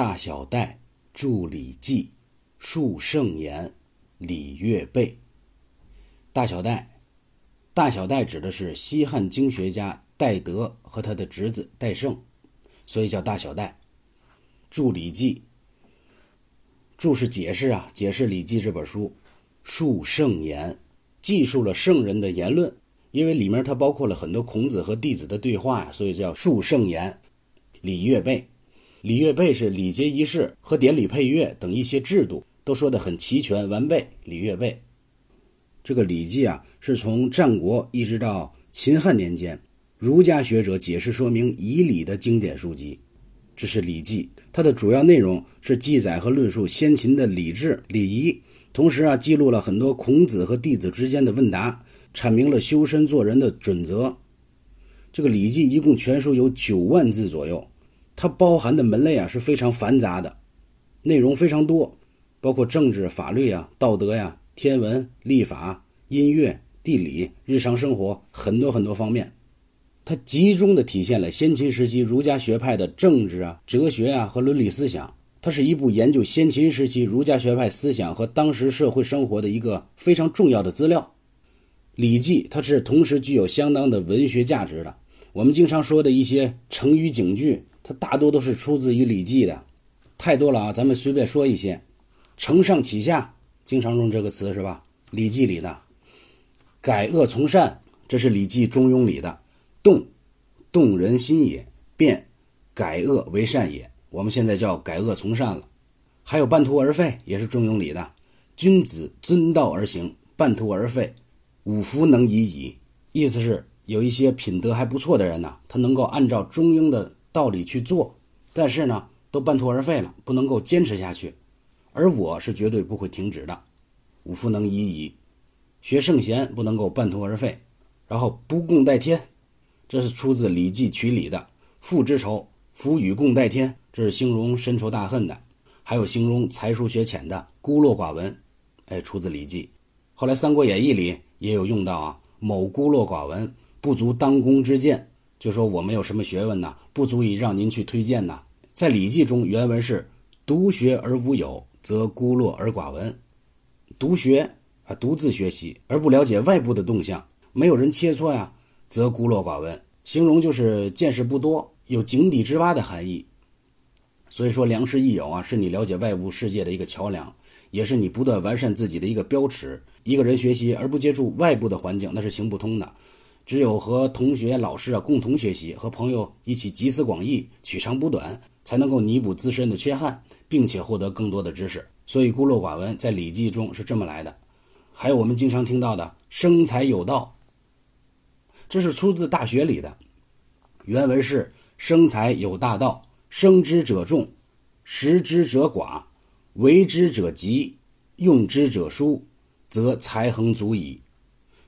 大小戴著《礼记》，述圣言，礼乐备。大小戴，大小戴指的是西汉经学家戴德和他的侄子戴胜，所以叫大小戴。著《礼记》，注是解释啊，解释《礼记》这本书，述圣言，记述了圣人的言论。因为里面它包括了很多孔子和弟子的对话，所以叫述圣言。礼乐备，礼乐备是礼节仪式和典礼配乐等一些制度都说的很齐全完备。礼乐备，这个《礼记》啊，是从战国一直到秦汉年间，儒家学者解释说明仪礼的经典书籍。这是《礼记》，它的主要内容是记载和论述先秦的礼制礼仪，同时啊，记录了很多孔子和弟子之间的问答，阐明了修身做人的准则。这个《礼记》一共全书有九万字左右。它包含的门类啊是非常繁杂的，内容非常多，包括政治、法律啊、道德呀、天文、历法、音乐、地理、日常生活很多很多方面。它集中的体现了先秦时期儒家学派的政治啊、哲学啊和伦理思想。它是一部研究先秦时期儒家学派思想和当时社会生活的一个非常重要的资料。《礼记》它是同时具有相当的文学价值的。我们经常说的一些成语警句。它大多都是出自于《礼记》的，太多了啊！咱们随便说一些，“承上启下”经常用这个词是吧？《礼记》里的“改恶从善”这是《礼记·中庸》里的“动，动人心也；变，改恶为善也。”我们现在叫改恶从善了。还有“半途而废”也是《中庸》里的“君子遵道而行，半途而废，五福能已矣。”意思是有一些品德还不错的人呢，他能够按照《中庸》的。道理去做，但是呢，都半途而废了，不能够坚持下去。而我是绝对不会停止的。五福能已矣，学圣贤不能够半途而废。然后不共戴天，这是出自《礼记·曲礼》的“父之仇，夫与共戴天”，这是形容深仇大恨的。还有形容才疏学浅的孤陋寡闻，哎，出自《礼记》。后来《三国演义》里也有用到啊，某孤陋寡闻，不足当公之见。就说我没有什么学问呢，不足以让您去推荐呢。在《礼记》中，原文是“独学而无友，则孤陋而寡闻”。独学啊，独自学习而不了解外部的动向，没有人切磋呀，则孤陋寡闻。形容就是见识不多，有井底之蛙的含义。所以说，良师益友啊，是你了解外部世界的一个桥梁，也是你不断完善自己的一个标尺。一个人学习而不接触外部的环境，那是行不通的。只有和同学、老师啊共同学习，和朋友一起集思广益、取长补短，才能够弥补自身的缺憾，并且获得更多的知识。所以孤陋寡闻在《礼记》中是这么来的。还有我们经常听到的“生财有道”，这是出自《大学》里的。原文是：“生财有大道，生之者众，食之者寡，为之者急，用之者疏，则财恒足矣。”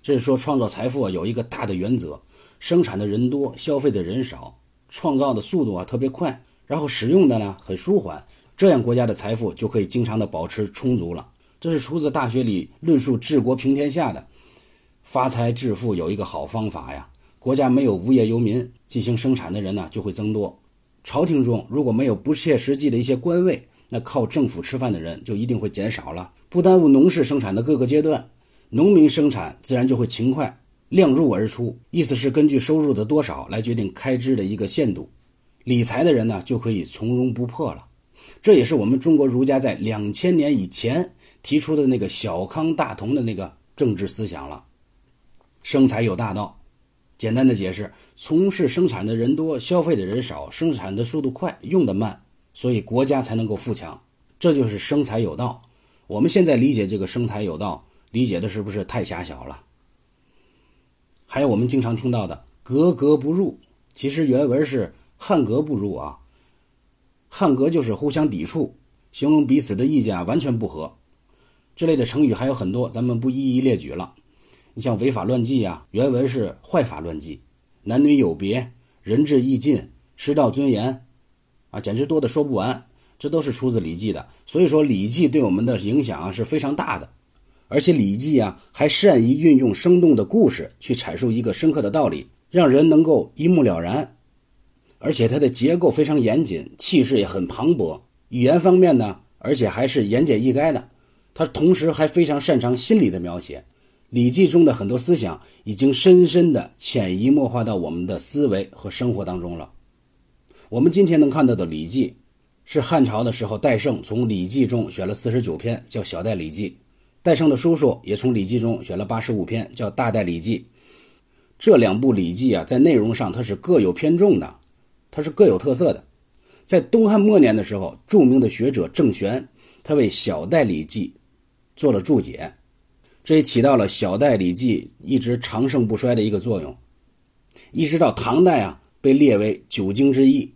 这是说创造财富啊，有一个大的原则：生产的人多，消费的人少，创造的速度啊特别快，然后使用的呢很舒缓，这样国家的财富就可以经常的保持充足了。这是出自《大学》里论述治国平天下的，发财致富有一个好方法呀。国家没有无业游民进行生产的人呢，就会增多；朝廷中如果没有不切实际的一些官位，那靠政府吃饭的人就一定会减少了，不耽误农事生产的各个阶段。农民生产自然就会勤快，量入而出，意思是根据收入的多少来决定开支的一个限度。理财的人呢，就可以从容不迫了。这也是我们中国儒家在两千年以前提出的那个小康大同的那个政治思想了。生财有大道，简单的解释：从事生产的人多，消费的人少，生产的速度快，用的慢，所以国家才能够富强。这就是生财有道。我们现在理解这个生财有道。理解的是不是太狭小了？还有我们经常听到的“格格不入”，其实原文是“汉格不入”啊。汉格就是互相抵触，形容彼此的意见啊完全不合。这类的成语还有很多，咱们不一一列举了。你像“违法乱纪”啊，原文是“坏法乱纪”；“男女有别”、“仁至义尽”、“失道尊严”，啊，简直多的说不完。这都是出自《礼记》的，所以说《礼记》对我们的影响啊是非常大的。而且《礼记》啊，还善于运用生动的故事去阐述一个深刻的道理，让人能够一目了然。而且它的结构非常严谨，气势也很磅礴，语言方面呢，而且还是言简意赅的。他同时还非常擅长心理的描写，《礼记》中的很多思想已经深深的潜移默化到我们的思维和生活当中了。我们今天能看到的《礼记》，是汉朝的时候戴胜从《礼记》中选了四十九篇，叫《小戴礼记》；戴胜的叔叔也从《礼记》中选了八十五篇，叫《大戴礼记》。这两部《礼记》啊，在内容上它是各有偏重的，它是各有特色的。在东汉末年的时候，著名的学者郑玄，他为《小戴礼记》。做了注解，这也起到了小戴礼记一直长盛不衰的一个作用。一直到唐代啊，被列为九经之一，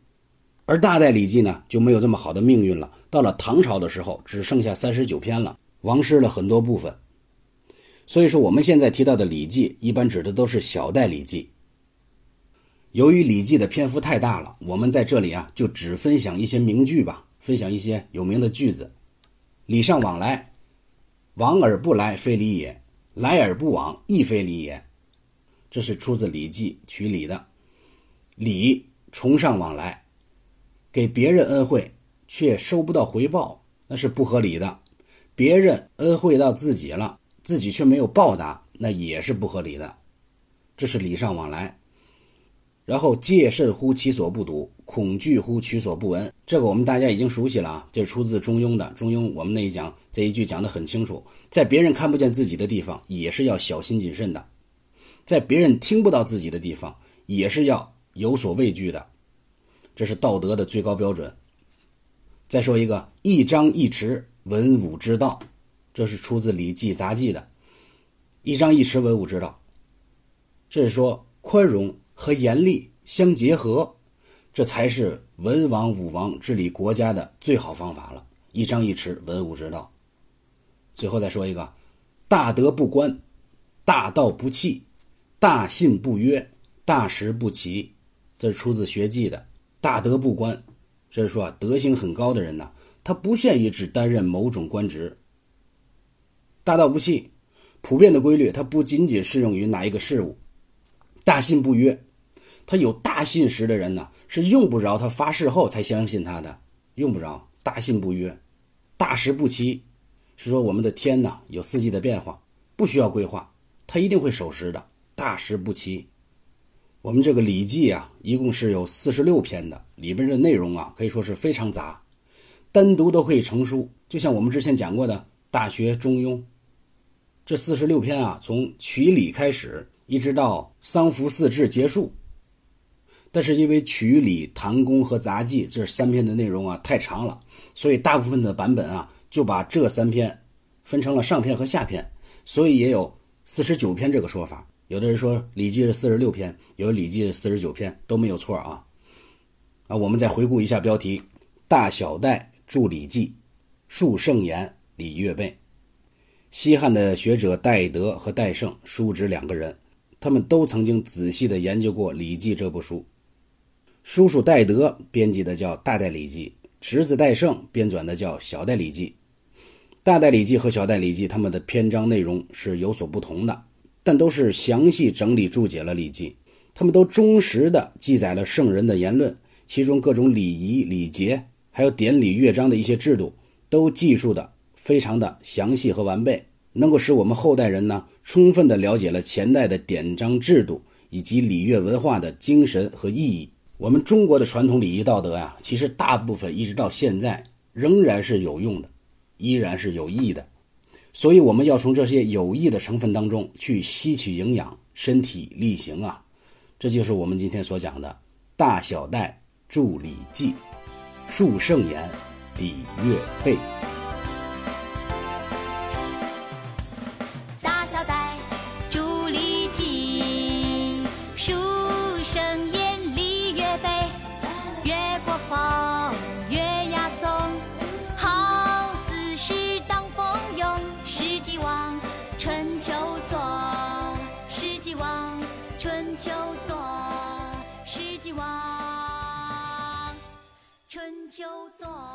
而大戴礼记呢就没有这么好的命运了。到了唐朝的时候，只剩下三十九篇了，亡失了很多部分。所以说，我们现在提到的礼记，一般指的都是小戴礼记。由于礼记的篇幅太大了，我们在这里啊就只分享一些名句吧，分享一些有名的句子：礼尚往来。往而不来，非礼也；来而不往，亦非礼也。这是出自《礼记·曲礼》的。礼，崇尚往来，给别人恩惠却收不到回报，那是不合理的。别人恩惠到自己了，自己却没有报答，那也是不合理的。这是礼尚往来。然后戒慎乎其所不睹，恐惧乎其所不闻。这个我们大家已经熟悉了啊，这是出自《中庸》的。《中庸》我们那一讲这一句讲得很清楚，在别人看不见自己的地方，也是要小心谨慎的；在别人听不到自己的地方，也是要有所畏惧的。这是道德的最高标准。再说一个，一张一弛，文武之道，这是出自《礼记杂记》的。一张一弛，文武之道，这是说宽容。和严厉相结合，这才是文王武王治理国家的最好方法了。一张一弛，文武之道。最后再说一个：大德不观，大道不弃，大信不约，大实不齐。这是出自《学记》的。大德不观，这是说德行很高的人呢，他不限于只担任某种官职。大道不弃，普遍的规律，它不仅仅适用于哪一个事物。大信不约。他有大信实的人呢，是用不着他发誓后才相信他的，用不着大信不约，大时不齐，是说我们的天呢有四季的变化，不需要规划，他一定会守时的。大时不齐，我们这个《礼记》啊，一共是有四十六篇的，里边的内容啊可以说是非常杂，单独都可以成书。就像我们之前讲过的《大学》《中庸》，这四十六篇啊，从曲礼开始，一直到丧服四志结束。但是因为曲礼、唐宫和杂记这三篇的内容啊太长了，所以大部分的版本啊就把这三篇分成了上篇和下篇，所以也有四十九篇这个说法。有的人说《礼记》是四十六篇，有《礼记》是四十九篇，都没有错啊。啊，我们再回顾一下标题：大小戴著《礼记》，述圣言，礼乐备。西汉的学者戴德和戴胜叔侄两个人，他们都曾经仔细的研究过《礼记》这部书。叔叔戴德编辑的叫《大戴礼记》，侄子戴胜编纂的叫《小戴礼记》。大戴礼记和小戴礼记，他们的篇章内容是有所不同的，但都是详细整理注解了礼记。他们都忠实的记载了圣人的言论，其中各种礼仪礼节，还有典礼乐章的一些制度，都记述的非常的详细和完备，能够使我们后代人呢，充分的了解了前代的典章制度以及礼乐文化的精神和意义。我们中国的传统礼仪道德呀，其实大部分一直到现在仍然是有用的，依然是有益的。所以我们要从这些有益的成分当中去吸取营养，身体力行啊！这就是我们今天所讲的“大小戴助礼记，树圣言，礼乐备”。做。